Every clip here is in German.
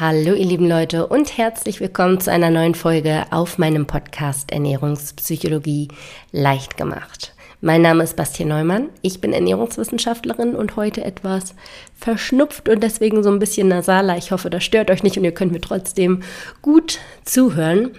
Hallo ihr lieben Leute und herzlich willkommen zu einer neuen Folge auf meinem Podcast Ernährungspsychologie leicht gemacht. Mein Name ist Bastian Neumann, ich bin Ernährungswissenschaftlerin und heute etwas verschnupft und deswegen so ein bisschen nasaler. Ich hoffe, das stört euch nicht und ihr könnt mir trotzdem gut zuhören.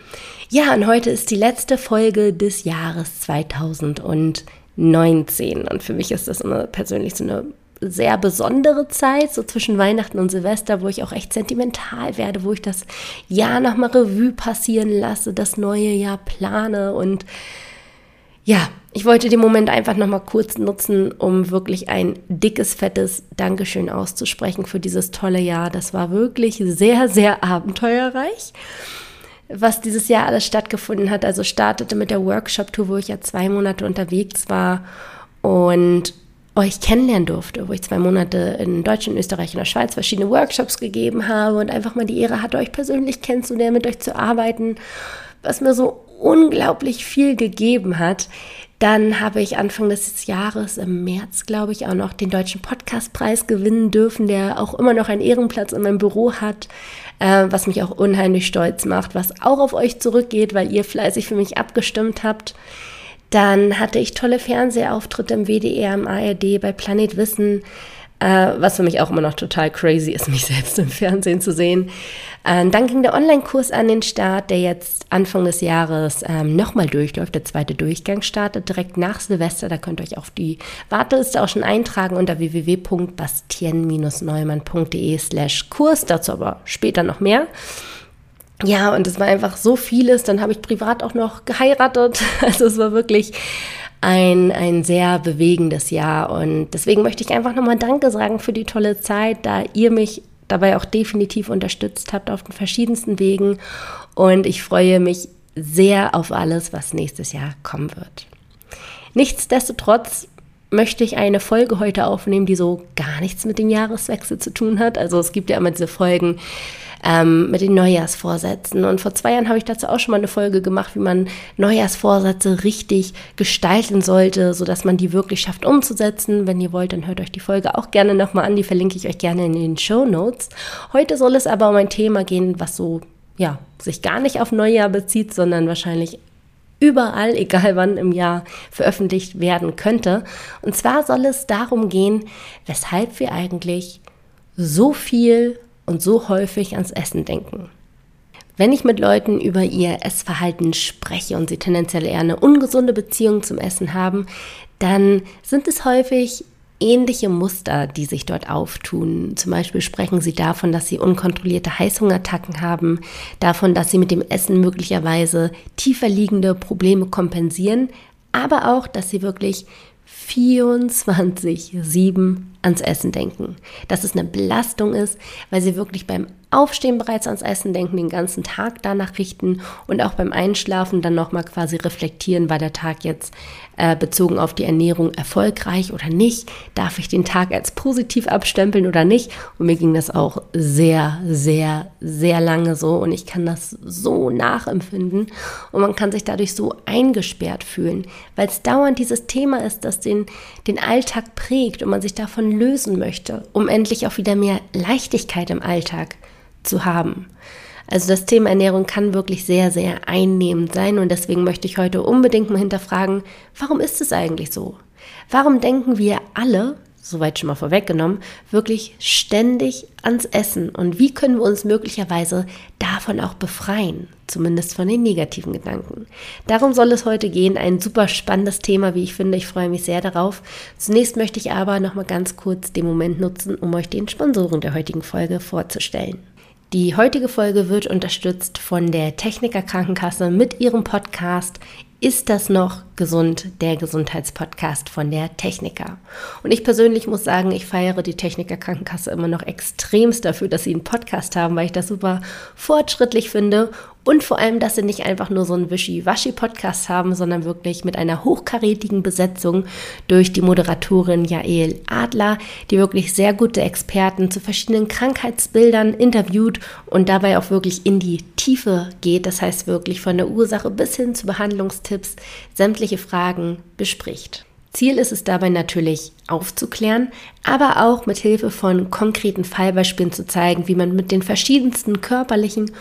Ja, und heute ist die letzte Folge des Jahres 2019 und für mich ist das immer persönlich so eine sehr besondere Zeit, so zwischen Weihnachten und Silvester, wo ich auch echt sentimental werde, wo ich das Jahr nochmal Revue passieren lasse, das neue Jahr plane und ja, ich wollte den Moment einfach nochmal kurz nutzen, um wirklich ein dickes, fettes Dankeschön auszusprechen für dieses tolle Jahr. Das war wirklich sehr, sehr abenteuerreich was dieses Jahr alles stattgefunden hat. Also startete mit der Workshop-Tour, wo ich ja zwei Monate unterwegs war und euch kennenlernen durfte, wo ich zwei Monate in Deutschland, Österreich und der Schweiz verschiedene Workshops gegeben habe und einfach mal die Ehre hatte, euch persönlich kennenzulernen, mit euch zu arbeiten, was mir so unglaublich viel gegeben hat. Dann habe ich Anfang des Jahres, im März, glaube ich, auch noch den Deutschen Podcastpreis gewinnen dürfen, der auch immer noch einen Ehrenplatz in meinem Büro hat, äh, was mich auch unheimlich stolz macht, was auch auf euch zurückgeht, weil ihr fleißig für mich abgestimmt habt. Dann hatte ich tolle Fernsehauftritte im WDR, im ARD, bei Planet Wissen, äh, was für mich auch immer noch total crazy ist, mich selbst im Fernsehen zu sehen. Ähm, dann ging der Online-Kurs an den Start, der jetzt Anfang des Jahres ähm, nochmal durchläuft. Der zweite Durchgang startet direkt nach Silvester. Da könnt ihr euch auf die Warteliste auch schon eintragen unter www.bastien-neumann.de slash Kurs. Dazu aber später noch mehr. Ja, und es war einfach so vieles. Dann habe ich privat auch noch geheiratet. Also es war wirklich ein, ein sehr bewegendes Jahr. Und deswegen möchte ich einfach nochmal Danke sagen für die tolle Zeit, da ihr mich dabei auch definitiv unterstützt habt auf den verschiedensten Wegen. Und ich freue mich sehr auf alles, was nächstes Jahr kommen wird. Nichtsdestotrotz möchte ich eine Folge heute aufnehmen, die so gar nichts mit dem Jahreswechsel zu tun hat. Also es gibt ja immer diese Folgen, ähm, mit den Neujahrsvorsätzen. Und vor zwei Jahren habe ich dazu auch schon mal eine Folge gemacht, wie man Neujahrsvorsätze richtig gestalten sollte, sodass man die wirklich schafft umzusetzen. Wenn ihr wollt, dann hört euch die Folge auch gerne nochmal an. Die verlinke ich euch gerne in den Show Notes. Heute soll es aber um ein Thema gehen, was so, ja, sich gar nicht auf Neujahr bezieht, sondern wahrscheinlich überall, egal wann im Jahr veröffentlicht werden könnte. Und zwar soll es darum gehen, weshalb wir eigentlich so viel und so häufig ans Essen denken. Wenn ich mit Leuten über ihr Essverhalten spreche und sie tendenziell eher eine ungesunde Beziehung zum Essen haben, dann sind es häufig ähnliche Muster, die sich dort auftun. Zum Beispiel sprechen sie davon, dass sie unkontrollierte Heißhungerattacken haben, davon, dass sie mit dem Essen möglicherweise tiefer liegende Probleme kompensieren, aber auch, dass sie wirklich 24-7 ans Essen denken. Dass es eine Belastung ist, weil sie wirklich beim Aufstehen bereits ans Essen denken, den ganzen Tag danach richten und auch beim Einschlafen dann nochmal quasi reflektieren, war der Tag jetzt äh, bezogen auf die Ernährung erfolgreich oder nicht? Darf ich den Tag als positiv abstempeln oder nicht? Und mir ging das auch sehr, sehr, sehr lange so und ich kann das so nachempfinden und man kann sich dadurch so eingesperrt fühlen, weil es dauernd dieses Thema ist, das den, den Alltag prägt und man sich davon lösen möchte, um endlich auch wieder mehr Leichtigkeit im Alltag zu haben. Also das Thema Ernährung kann wirklich sehr, sehr einnehmend sein und deswegen möchte ich heute unbedingt mal hinterfragen, warum ist es eigentlich so? Warum denken wir alle, soweit schon mal vorweggenommen, wirklich ständig ans Essen und wie können wir uns möglicherweise davon auch befreien, zumindest von den negativen Gedanken. Darum soll es heute gehen, ein super spannendes Thema, wie ich finde. Ich freue mich sehr darauf. Zunächst möchte ich aber noch mal ganz kurz den Moment nutzen, um euch den Sponsoren der heutigen Folge vorzustellen. Die heutige Folge wird unterstützt von der Techniker Krankenkasse mit ihrem Podcast ist das noch gesund, der Gesundheitspodcast von der Techniker. Und ich persönlich muss sagen, ich feiere die Techniker Krankenkasse immer noch extremst dafür, dass sie einen Podcast haben, weil ich das super fortschrittlich finde und vor allem, dass sie nicht einfach nur so einen Wischi-Waschi-Podcast haben, sondern wirklich mit einer hochkarätigen Besetzung durch die Moderatorin Jael Adler, die wirklich sehr gute Experten zu verschiedenen Krankheitsbildern interviewt und dabei auch wirklich in die Tiefe geht. Das heißt wirklich von der Ursache bis hin zu Behandlungstipps sämtliche Fragen bespricht. Ziel ist es dabei natürlich aufzuklären, aber auch mit Hilfe von konkreten Fallbeispielen zu zeigen, wie man mit den verschiedensten körperlichen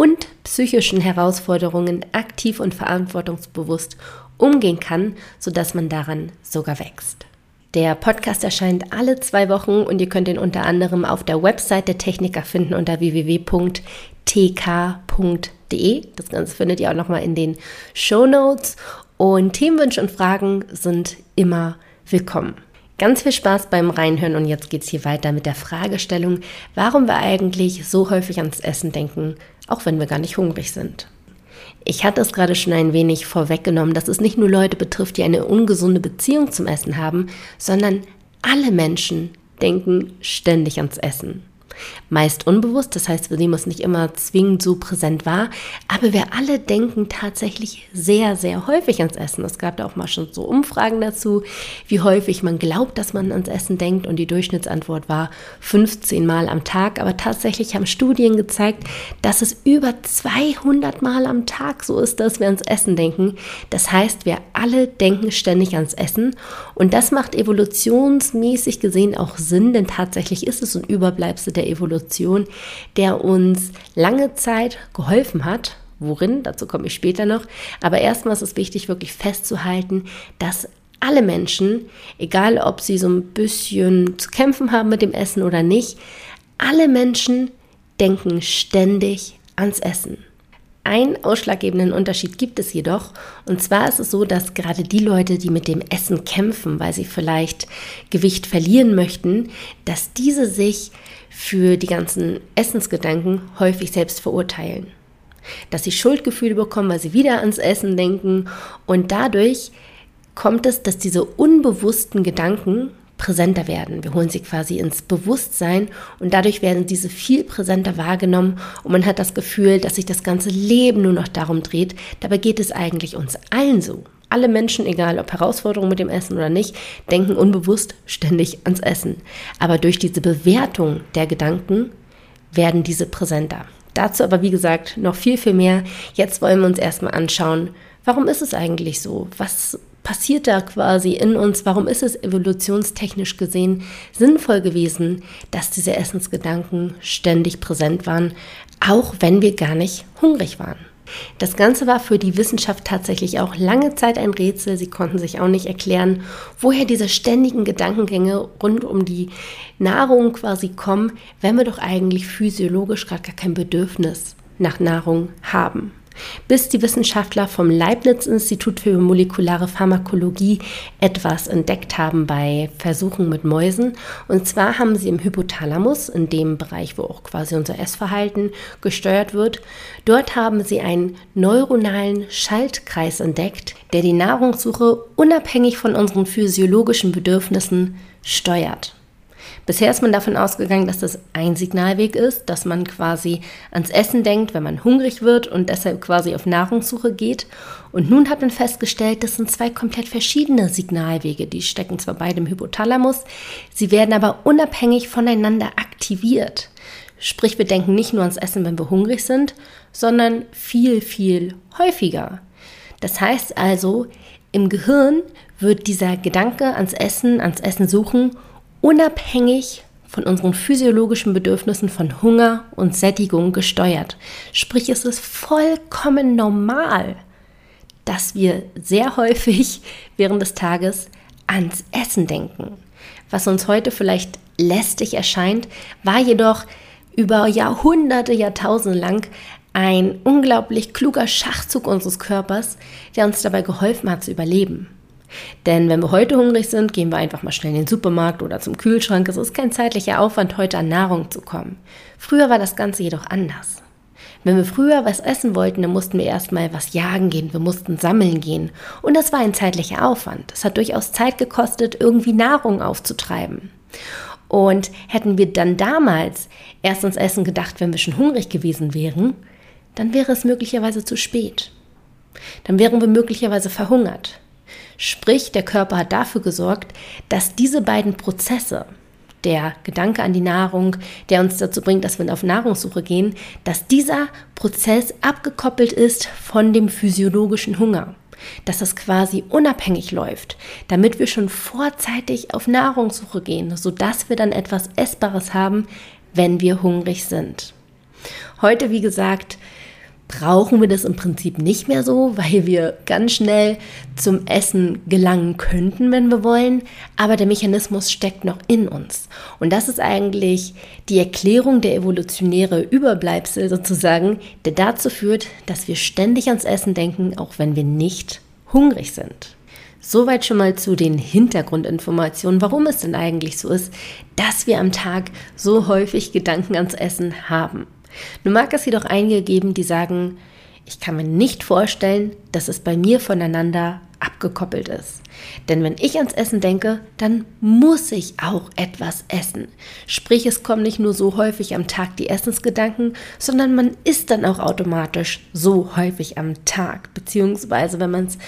und psychischen Herausforderungen aktiv und verantwortungsbewusst umgehen kann, sodass man daran sogar wächst. Der Podcast erscheint alle zwei Wochen und ihr könnt ihn unter anderem auf der Website der Techniker finden unter www.tk.de. Das Ganze findet ihr auch nochmal in den Show Notes. Und Themenwünsche und Fragen sind immer willkommen. Ganz viel Spaß beim Reinhören und jetzt geht es hier weiter mit der Fragestellung, warum wir eigentlich so häufig ans Essen denken, auch wenn wir gar nicht hungrig sind. Ich hatte es gerade schon ein wenig vorweggenommen, dass es nicht nur Leute betrifft, die eine ungesunde Beziehung zum Essen haben, sondern alle Menschen denken ständig ans Essen meist unbewusst, das heißt, wir nehmen es nicht immer zwingend so präsent wahr, aber wir alle denken tatsächlich sehr, sehr häufig ans Essen. Es gab da auch mal schon so Umfragen dazu, wie häufig man glaubt, dass man ans Essen denkt und die Durchschnittsantwort war 15 Mal am Tag, aber tatsächlich haben Studien gezeigt, dass es über 200 Mal am Tag so ist, dass wir ans Essen denken. Das heißt, wir alle denken ständig ans Essen und das macht evolutionsmäßig gesehen auch Sinn, denn tatsächlich ist es ein Überbleibsel der Evolution, der uns lange Zeit geholfen hat. Worin? Dazu komme ich später noch. Aber erstmal ist es wichtig, wirklich festzuhalten, dass alle Menschen, egal ob sie so ein bisschen zu kämpfen haben mit dem Essen oder nicht, alle Menschen denken ständig ans Essen. Einen ausschlaggebenden Unterschied gibt es jedoch. Und zwar ist es so, dass gerade die Leute, die mit dem Essen kämpfen, weil sie vielleicht Gewicht verlieren möchten, dass diese sich für die ganzen Essensgedanken häufig selbst verurteilen. Dass sie Schuldgefühle bekommen, weil sie wieder ans Essen denken. Und dadurch kommt es, dass diese unbewussten Gedanken präsenter werden. Wir holen sie quasi ins Bewusstsein und dadurch werden diese viel präsenter wahrgenommen und man hat das Gefühl, dass sich das ganze Leben nur noch darum dreht. Dabei geht es eigentlich uns allen so. Alle Menschen, egal ob Herausforderungen mit dem Essen oder nicht, denken unbewusst ständig ans Essen. Aber durch diese Bewertung der Gedanken werden diese präsenter. Dazu aber, wie gesagt, noch viel, viel mehr. Jetzt wollen wir uns erstmal anschauen, warum ist es eigentlich so? Was passiert da quasi in uns? Warum ist es evolutionstechnisch gesehen sinnvoll gewesen, dass diese Essensgedanken ständig präsent waren, auch wenn wir gar nicht hungrig waren? Das Ganze war für die Wissenschaft tatsächlich auch lange Zeit ein Rätsel. Sie konnten sich auch nicht erklären, woher diese ständigen Gedankengänge rund um die Nahrung quasi kommen, wenn wir doch eigentlich physiologisch gar kein Bedürfnis nach Nahrung haben bis die Wissenschaftler vom Leibniz-Institut für molekulare Pharmakologie etwas entdeckt haben bei Versuchen mit Mäusen. Und zwar haben sie im Hypothalamus, in dem Bereich, wo auch quasi unser Essverhalten gesteuert wird, dort haben sie einen neuronalen Schaltkreis entdeckt, der die Nahrungssuche unabhängig von unseren physiologischen Bedürfnissen steuert. Bisher ist man davon ausgegangen, dass das ein Signalweg ist, dass man quasi ans Essen denkt, wenn man hungrig wird und deshalb quasi auf Nahrungssuche geht. Und nun hat man festgestellt, das sind zwei komplett verschiedene Signalwege. Die stecken zwar beide im Hypothalamus, sie werden aber unabhängig voneinander aktiviert. Sprich, wir denken nicht nur ans Essen, wenn wir hungrig sind, sondern viel, viel häufiger. Das heißt also, im Gehirn wird dieser Gedanke ans Essen, ans Essen suchen unabhängig von unseren physiologischen Bedürfnissen von Hunger und Sättigung gesteuert. Sprich, es ist vollkommen normal, dass wir sehr häufig während des Tages ans Essen denken. Was uns heute vielleicht lästig erscheint, war jedoch über Jahrhunderte, Jahrtausende lang ein unglaublich kluger Schachzug unseres Körpers, der uns dabei geholfen hat zu überleben. Denn wenn wir heute hungrig sind, gehen wir einfach mal schnell in den Supermarkt oder zum Kühlschrank. Es ist kein zeitlicher Aufwand, heute an Nahrung zu kommen. Früher war das Ganze jedoch anders. Wenn wir früher was essen wollten, dann mussten wir erstmal was jagen gehen, wir mussten sammeln gehen. Und das war ein zeitlicher Aufwand. Es hat durchaus Zeit gekostet, irgendwie Nahrung aufzutreiben. Und hätten wir dann damals erst ans Essen gedacht, wenn wir schon hungrig gewesen wären, dann wäre es möglicherweise zu spät. Dann wären wir möglicherweise verhungert. Sprich, der Körper hat dafür gesorgt, dass diese beiden Prozesse, der Gedanke an die Nahrung, der uns dazu bringt, dass wir auf Nahrungssuche gehen, dass dieser Prozess abgekoppelt ist von dem physiologischen Hunger. dass es quasi unabhängig läuft, damit wir schon vorzeitig auf Nahrungssuche gehen, sodass wir dann etwas Essbares haben, wenn wir hungrig sind. Heute, wie gesagt, brauchen wir das im Prinzip nicht mehr so, weil wir ganz schnell zum Essen gelangen könnten, wenn wir wollen. Aber der Mechanismus steckt noch in uns. Und das ist eigentlich die Erklärung der evolutionäre Überbleibsel sozusagen, der dazu führt, dass wir ständig ans Essen denken, auch wenn wir nicht hungrig sind. Soweit schon mal zu den Hintergrundinformationen, warum es denn eigentlich so ist, dass wir am Tag so häufig Gedanken ans Essen haben. Nun mag es jedoch einige geben, die sagen, ich kann mir nicht vorstellen, dass es bei mir voneinander abgekoppelt ist. Denn wenn ich ans Essen denke, dann muss ich auch etwas essen. Sprich, es kommen nicht nur so häufig am Tag die Essensgedanken, sondern man isst dann auch automatisch so häufig am Tag. Beziehungsweise, wenn man es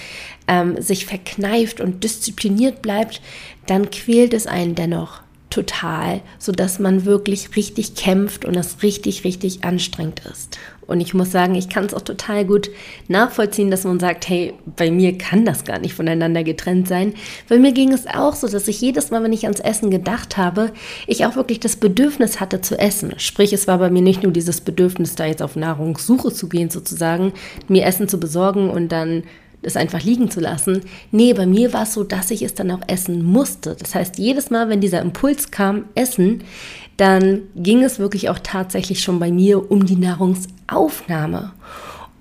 ähm, sich verkneift und diszipliniert bleibt, dann quält es einen dennoch total, sodass man wirklich richtig kämpft und es richtig, richtig anstrengend ist. Und ich muss sagen, ich kann es auch total gut nachvollziehen, dass man sagt, hey, bei mir kann das gar nicht voneinander getrennt sein. Weil mir ging es auch so, dass ich jedes Mal, wenn ich ans Essen gedacht habe, ich auch wirklich das Bedürfnis hatte zu essen. Sprich, es war bei mir nicht nur dieses Bedürfnis, da jetzt auf Nahrungssuche zu gehen, sozusagen, mir Essen zu besorgen und dann es einfach liegen zu lassen. Nee, bei mir war es so, dass ich es dann auch essen musste. Das heißt, jedes Mal, wenn dieser Impuls kam, essen, dann ging es wirklich auch tatsächlich schon bei mir um die Nahrungsaufnahme.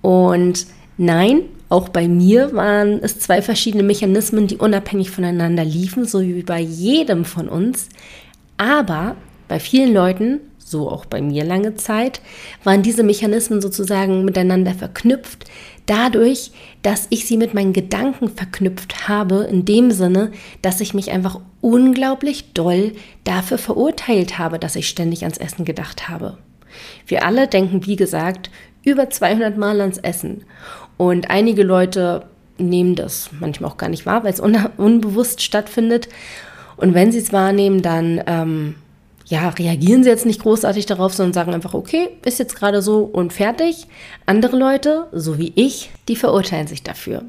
Und nein, auch bei mir waren es zwei verschiedene Mechanismen, die unabhängig voneinander liefen, so wie bei jedem von uns. Aber bei vielen Leuten so auch bei mir lange Zeit, waren diese Mechanismen sozusagen miteinander verknüpft, dadurch, dass ich sie mit meinen Gedanken verknüpft habe, in dem Sinne, dass ich mich einfach unglaublich doll dafür verurteilt habe, dass ich ständig ans Essen gedacht habe. Wir alle denken, wie gesagt, über 200 Mal ans Essen. Und einige Leute nehmen das manchmal auch gar nicht wahr, weil es un unbewusst stattfindet. Und wenn sie es wahrnehmen, dann ähm, ja, reagieren sie jetzt nicht großartig darauf, sondern sagen einfach, okay, ist jetzt gerade so und fertig. Andere Leute, so wie ich, die verurteilen sich dafür.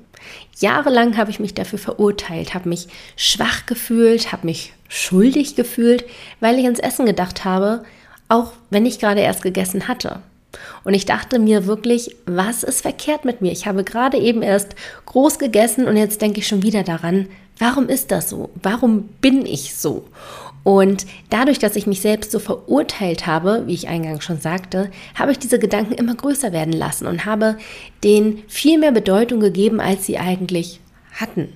Jahrelang habe ich mich dafür verurteilt, habe mich schwach gefühlt, habe mich schuldig gefühlt, weil ich ans Essen gedacht habe, auch wenn ich gerade erst gegessen hatte. Und ich dachte mir wirklich, was ist verkehrt mit mir? Ich habe gerade eben erst groß gegessen und jetzt denke ich schon wieder daran, warum ist das so? Warum bin ich so? Und dadurch, dass ich mich selbst so verurteilt habe, wie ich eingangs schon sagte, habe ich diese Gedanken immer größer werden lassen und habe denen viel mehr Bedeutung gegeben, als sie eigentlich hatten.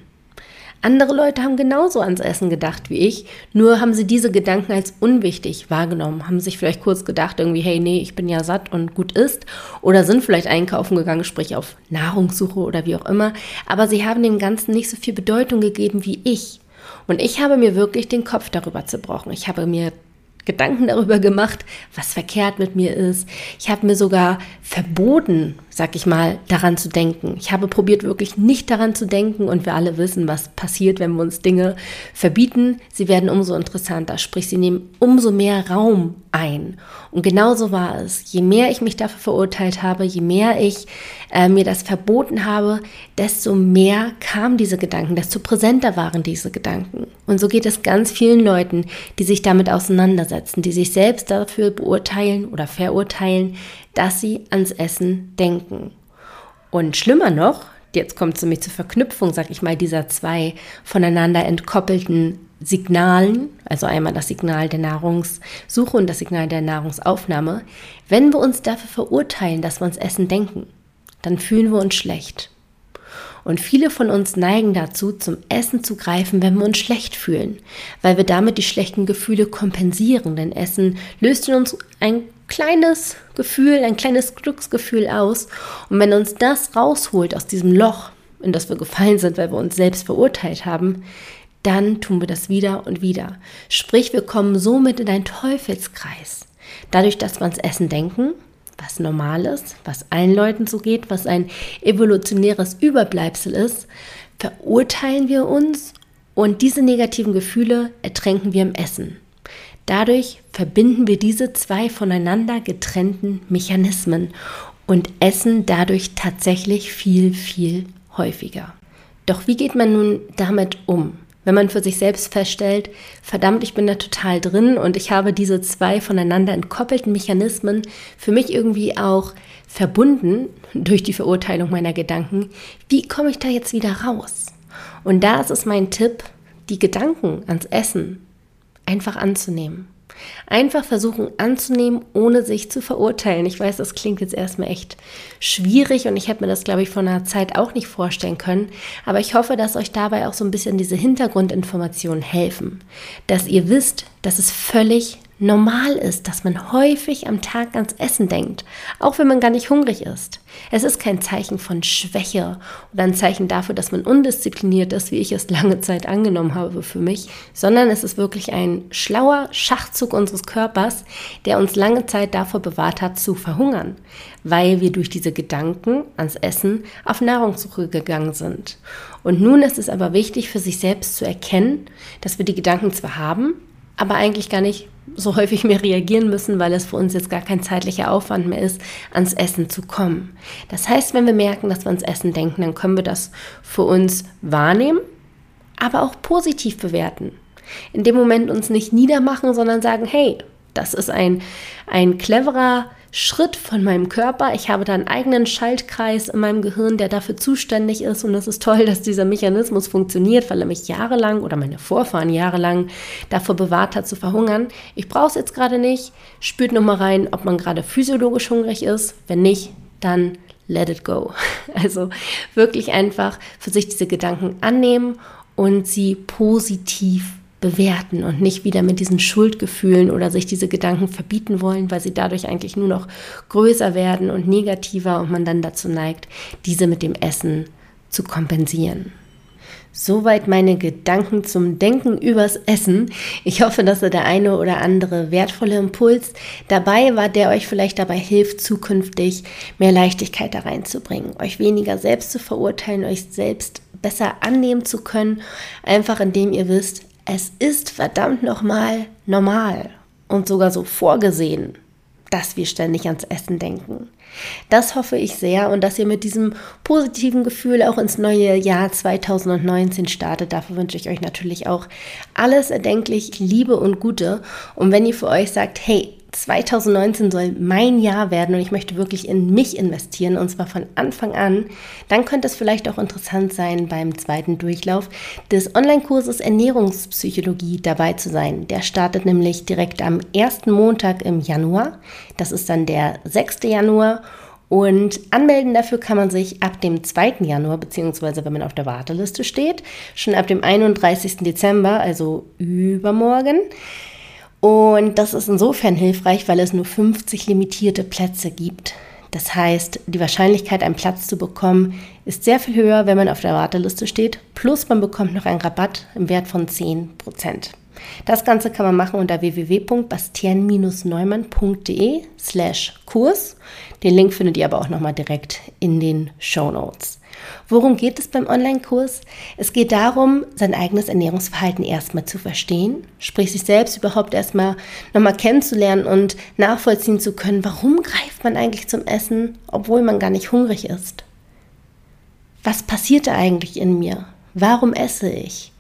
Andere Leute haben genauso ans Essen gedacht wie ich, nur haben sie diese Gedanken als unwichtig wahrgenommen, haben sich vielleicht kurz gedacht, irgendwie, hey, nee, ich bin ja satt und gut isst, oder sind vielleicht einkaufen gegangen, sprich auf Nahrungssuche oder wie auch immer, aber sie haben dem Ganzen nicht so viel Bedeutung gegeben wie ich. Und ich habe mir wirklich den Kopf darüber zerbrochen. Ich habe mir Gedanken darüber gemacht, was verkehrt mit mir ist. Ich habe mir sogar verboten, sag ich mal, daran zu denken. Ich habe probiert, wirklich nicht daran zu denken und wir alle wissen, was passiert, wenn wir uns Dinge verbieten. Sie werden umso interessanter, sprich, sie nehmen umso mehr Raum ein. Und genauso war es. Je mehr ich mich dafür verurteilt habe, je mehr ich äh, mir das verboten habe, desto mehr kamen diese Gedanken, desto präsenter waren diese Gedanken. Und so geht es ganz vielen Leuten, die sich damit auseinandersetzen, die sich selbst dafür beurteilen oder verurteilen, dass sie ans Essen denken. Und schlimmer noch, jetzt kommt es nämlich zur Verknüpfung, sag ich mal, dieser zwei voneinander entkoppelten Signalen, also einmal das Signal der Nahrungssuche und das Signal der Nahrungsaufnahme, wenn wir uns dafür verurteilen, dass wir uns Essen denken, dann fühlen wir uns schlecht. Und viele von uns neigen dazu, zum Essen zu greifen, wenn wir uns schlecht fühlen, weil wir damit die schlechten Gefühle kompensieren. Denn Essen löst in uns ein kleines Gefühl, ein kleines Glücksgefühl aus. Und wenn uns das rausholt aus diesem Loch, in das wir gefallen sind, weil wir uns selbst verurteilt haben, dann tun wir das wieder und wieder. Sprich, wir kommen somit in einen Teufelskreis. Dadurch, dass wir ans Essen denken, was normal ist, was allen Leuten so geht, was ein evolutionäres Überbleibsel ist, verurteilen wir uns und diese negativen Gefühle ertränken wir im Essen. Dadurch verbinden wir diese zwei voneinander getrennten Mechanismen und essen dadurch tatsächlich viel, viel häufiger. Doch wie geht man nun damit um? Wenn man für sich selbst feststellt, verdammt, ich bin da total drin und ich habe diese zwei voneinander entkoppelten Mechanismen für mich irgendwie auch verbunden durch die Verurteilung meiner Gedanken, wie komme ich da jetzt wieder raus? Und da ist es mein Tipp, die Gedanken ans Essen einfach anzunehmen. Einfach versuchen anzunehmen, ohne sich zu verurteilen. Ich weiß, das klingt jetzt erstmal echt schwierig und ich hätte mir das, glaube ich, vor einer Zeit auch nicht vorstellen können. Aber ich hoffe, dass euch dabei auch so ein bisschen diese Hintergrundinformationen helfen. Dass ihr wisst, dass es völlig normal ist, dass man häufig am Tag ans Essen denkt, auch wenn man gar nicht hungrig ist. Es ist kein Zeichen von Schwäche oder ein Zeichen dafür, dass man undiszipliniert ist, wie ich es lange Zeit angenommen habe für mich, sondern es ist wirklich ein schlauer Schachzug unseres Körpers, der uns lange Zeit davor bewahrt hat, zu verhungern, weil wir durch diese Gedanken ans Essen auf Nahrungssuche gegangen sind. Und nun ist es aber wichtig für sich selbst zu erkennen, dass wir die Gedanken zwar haben, aber eigentlich gar nicht so häufig mehr reagieren müssen, weil es für uns jetzt gar kein zeitlicher Aufwand mehr ist, ans Essen zu kommen. Das heißt, wenn wir merken, dass wir ans Essen denken, dann können wir das für uns wahrnehmen, aber auch positiv bewerten. In dem Moment uns nicht niedermachen, sondern sagen, hey, das ist ein, ein cleverer Schritt von meinem Körper. Ich habe da einen eigenen Schaltkreis in meinem Gehirn, der dafür zuständig ist. Und es ist toll, dass dieser Mechanismus funktioniert, weil er mich jahrelang oder meine Vorfahren jahrelang davor bewahrt hat zu verhungern. Ich brauche es jetzt gerade nicht. Spürt nochmal rein, ob man gerade physiologisch hungrig ist. Wenn nicht, dann let it go. Also wirklich einfach für sich diese Gedanken annehmen und sie positiv bewerten und nicht wieder mit diesen Schuldgefühlen oder sich diese Gedanken verbieten wollen, weil sie dadurch eigentlich nur noch größer werden und negativer und man dann dazu neigt, diese mit dem Essen zu kompensieren. Soweit meine Gedanken zum Denken übers Essen. Ich hoffe, dass da der eine oder andere wertvolle Impuls dabei war, der euch vielleicht dabei hilft, zukünftig mehr Leichtigkeit da reinzubringen, euch weniger selbst zu verurteilen, euch selbst besser annehmen zu können, einfach indem ihr wisst, es ist verdammt nochmal normal und sogar so vorgesehen, dass wir ständig ans Essen denken. Das hoffe ich sehr und dass ihr mit diesem positiven Gefühl auch ins neue Jahr 2019 startet. Dafür wünsche ich euch natürlich auch alles erdenklich Liebe und Gute. Und wenn ihr für euch sagt, hey, 2019 soll mein Jahr werden und ich möchte wirklich in mich investieren und zwar von Anfang an, dann könnte es vielleicht auch interessant sein, beim zweiten Durchlauf des Online-Kurses Ernährungspsychologie dabei zu sein. Der startet nämlich direkt am ersten Montag im Januar. Das ist dann der 6. Januar. Und anmelden dafür kann man sich ab dem 2. Januar, beziehungsweise wenn man auf der Warteliste steht, schon ab dem 31. Dezember, also übermorgen. Und das ist insofern hilfreich, weil es nur 50 limitierte Plätze gibt. Das heißt, die Wahrscheinlichkeit, einen Platz zu bekommen, ist sehr viel höher, wenn man auf der Warteliste steht. Plus man bekommt noch einen Rabatt im Wert von 10%. Das Ganze kann man machen unter www.bastian-neumann.de slash Kurs. Den Link findet ihr aber auch nochmal direkt in den Show Notes. Worum geht es beim Online-Kurs? Es geht darum, sein eigenes Ernährungsverhalten erstmal zu verstehen, sprich sich selbst überhaupt erstmal nochmal kennenzulernen und nachvollziehen zu können, warum greift man eigentlich zum Essen, obwohl man gar nicht hungrig ist. Was passiert da eigentlich in mir? Warum esse ich?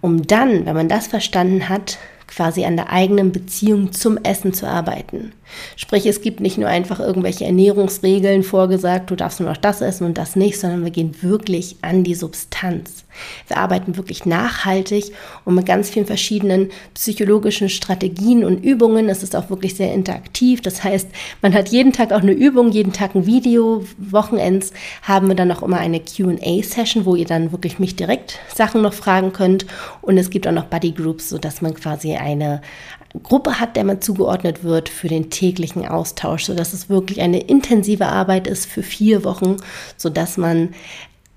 Um dann, wenn man das verstanden hat, quasi an der eigenen Beziehung zum Essen zu arbeiten. Sprich, es gibt nicht nur einfach irgendwelche Ernährungsregeln vorgesagt, du darfst nur noch das essen und das nicht, sondern wir gehen wirklich an die Substanz. Wir arbeiten wirklich nachhaltig und mit ganz vielen verschiedenen psychologischen Strategien und Übungen. Es ist auch wirklich sehr interaktiv. Das heißt, man hat jeden Tag auch eine Übung, jeden Tag ein Video. Wochenends haben wir dann auch immer eine QA-Session, wo ihr dann wirklich mich direkt Sachen noch fragen könnt. Und es gibt auch noch Buddy Groups, sodass man quasi eine, Gruppe hat, der man zugeordnet wird für den täglichen Austausch, sodass es wirklich eine intensive Arbeit ist für vier Wochen, sodass man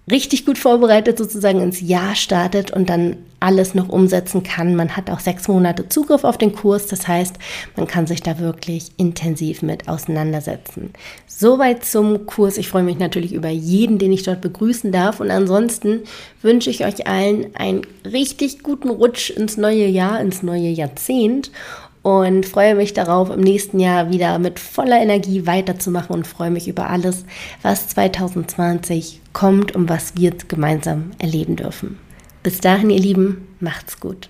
richtig gut vorbereitet sozusagen ins Jahr startet und dann alles noch umsetzen kann. Man hat auch sechs Monate Zugriff auf den Kurs, das heißt, man kann sich da wirklich intensiv mit auseinandersetzen. Soweit zum Kurs. Ich freue mich natürlich über jeden, den ich dort begrüßen darf und ansonsten wünsche ich euch allen einen richtig guten Rutsch ins neue Jahr, ins neue Jahrzehnt und freue mich darauf, im nächsten Jahr wieder mit voller Energie weiterzumachen und freue mich über alles, was 2020 kommt und was wir gemeinsam erleben dürfen. Bis dahin, ihr Lieben, macht's gut.